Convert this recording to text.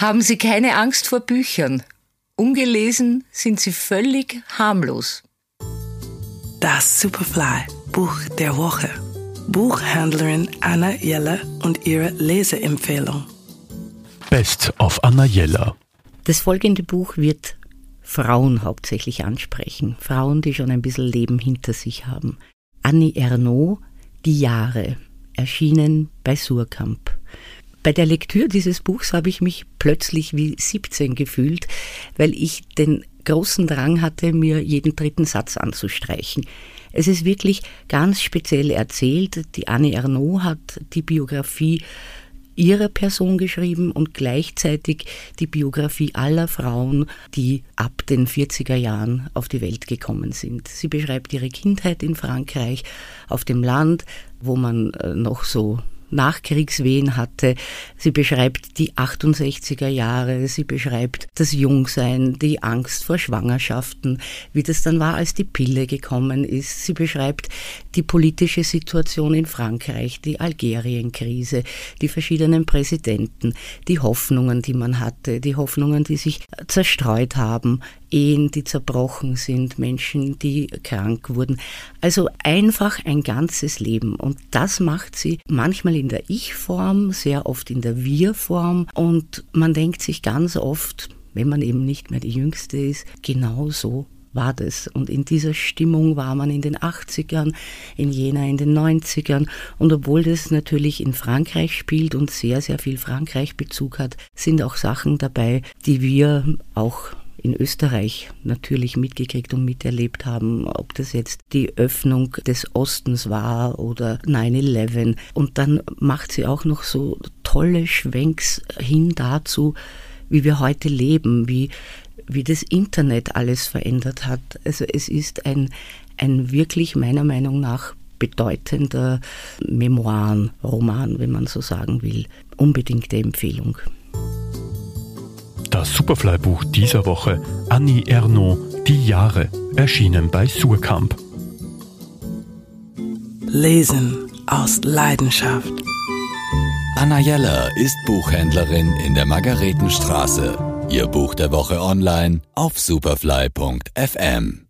Haben Sie keine Angst vor Büchern. Ungelesen sind sie völlig harmlos. Das Superfly Buch der Woche. Buchhändlerin Anna Jeller und ihre Leseempfehlung. Best of Anna Jeller. Das folgende Buch wird Frauen hauptsächlich ansprechen. Frauen, die schon ein bisschen Leben hinter sich haben. Annie Ernaux, Die Jahre, erschienen bei Surkamp. Bei der Lektüre dieses Buchs habe ich mich plötzlich wie 17 gefühlt, weil ich den großen Drang hatte, mir jeden dritten Satz anzustreichen. Es ist wirklich ganz speziell erzählt. Die Anne Ernaux hat die Biografie ihrer Person geschrieben und gleichzeitig die Biografie aller Frauen, die ab den 40er Jahren auf die Welt gekommen sind. Sie beschreibt ihre Kindheit in Frankreich, auf dem Land, wo man äh, noch so Nachkriegswehen hatte. Sie beschreibt die 68er Jahre, sie beschreibt das Jungsein, die Angst vor Schwangerschaften, wie das dann war, als die Pille gekommen ist. Sie beschreibt die politische Situation in Frankreich, die Algerienkrise, die verschiedenen Präsidenten, die Hoffnungen, die man hatte, die Hoffnungen, die sich zerstreut haben, Ehen, die zerbrochen sind, Menschen, die krank wurden. Also einfach ein ganzes Leben. Und das macht sie manchmal in der Ich-Form, sehr oft in der Wir-Form. Und man denkt sich ganz oft, wenn man eben nicht mehr die Jüngste ist, genau so war das. Und in dieser Stimmung war man in den 80ern, in Jena in den 90ern. Und obwohl das natürlich in Frankreich spielt und sehr, sehr viel Frankreich-Bezug hat, sind auch Sachen dabei, die wir auch in Österreich natürlich mitgekriegt und miterlebt haben, ob das jetzt die Öffnung des Ostens war oder 9-11. Und dann macht sie auch noch so tolle Schwenks hin dazu, wie wir heute leben, wie, wie das Internet alles verändert hat. Also es ist ein, ein wirklich meiner Meinung nach bedeutender Memoirenroman, wenn man so sagen will. Unbedingte Empfehlung. Das Superfly-Buch dieser Woche Annie Ernaux Die Jahre, erschienen bei Surkamp. Lesen aus Leidenschaft. Anna Jeller ist Buchhändlerin in der Margaretenstraße. Ihr Buch der Woche online auf superfly.fm.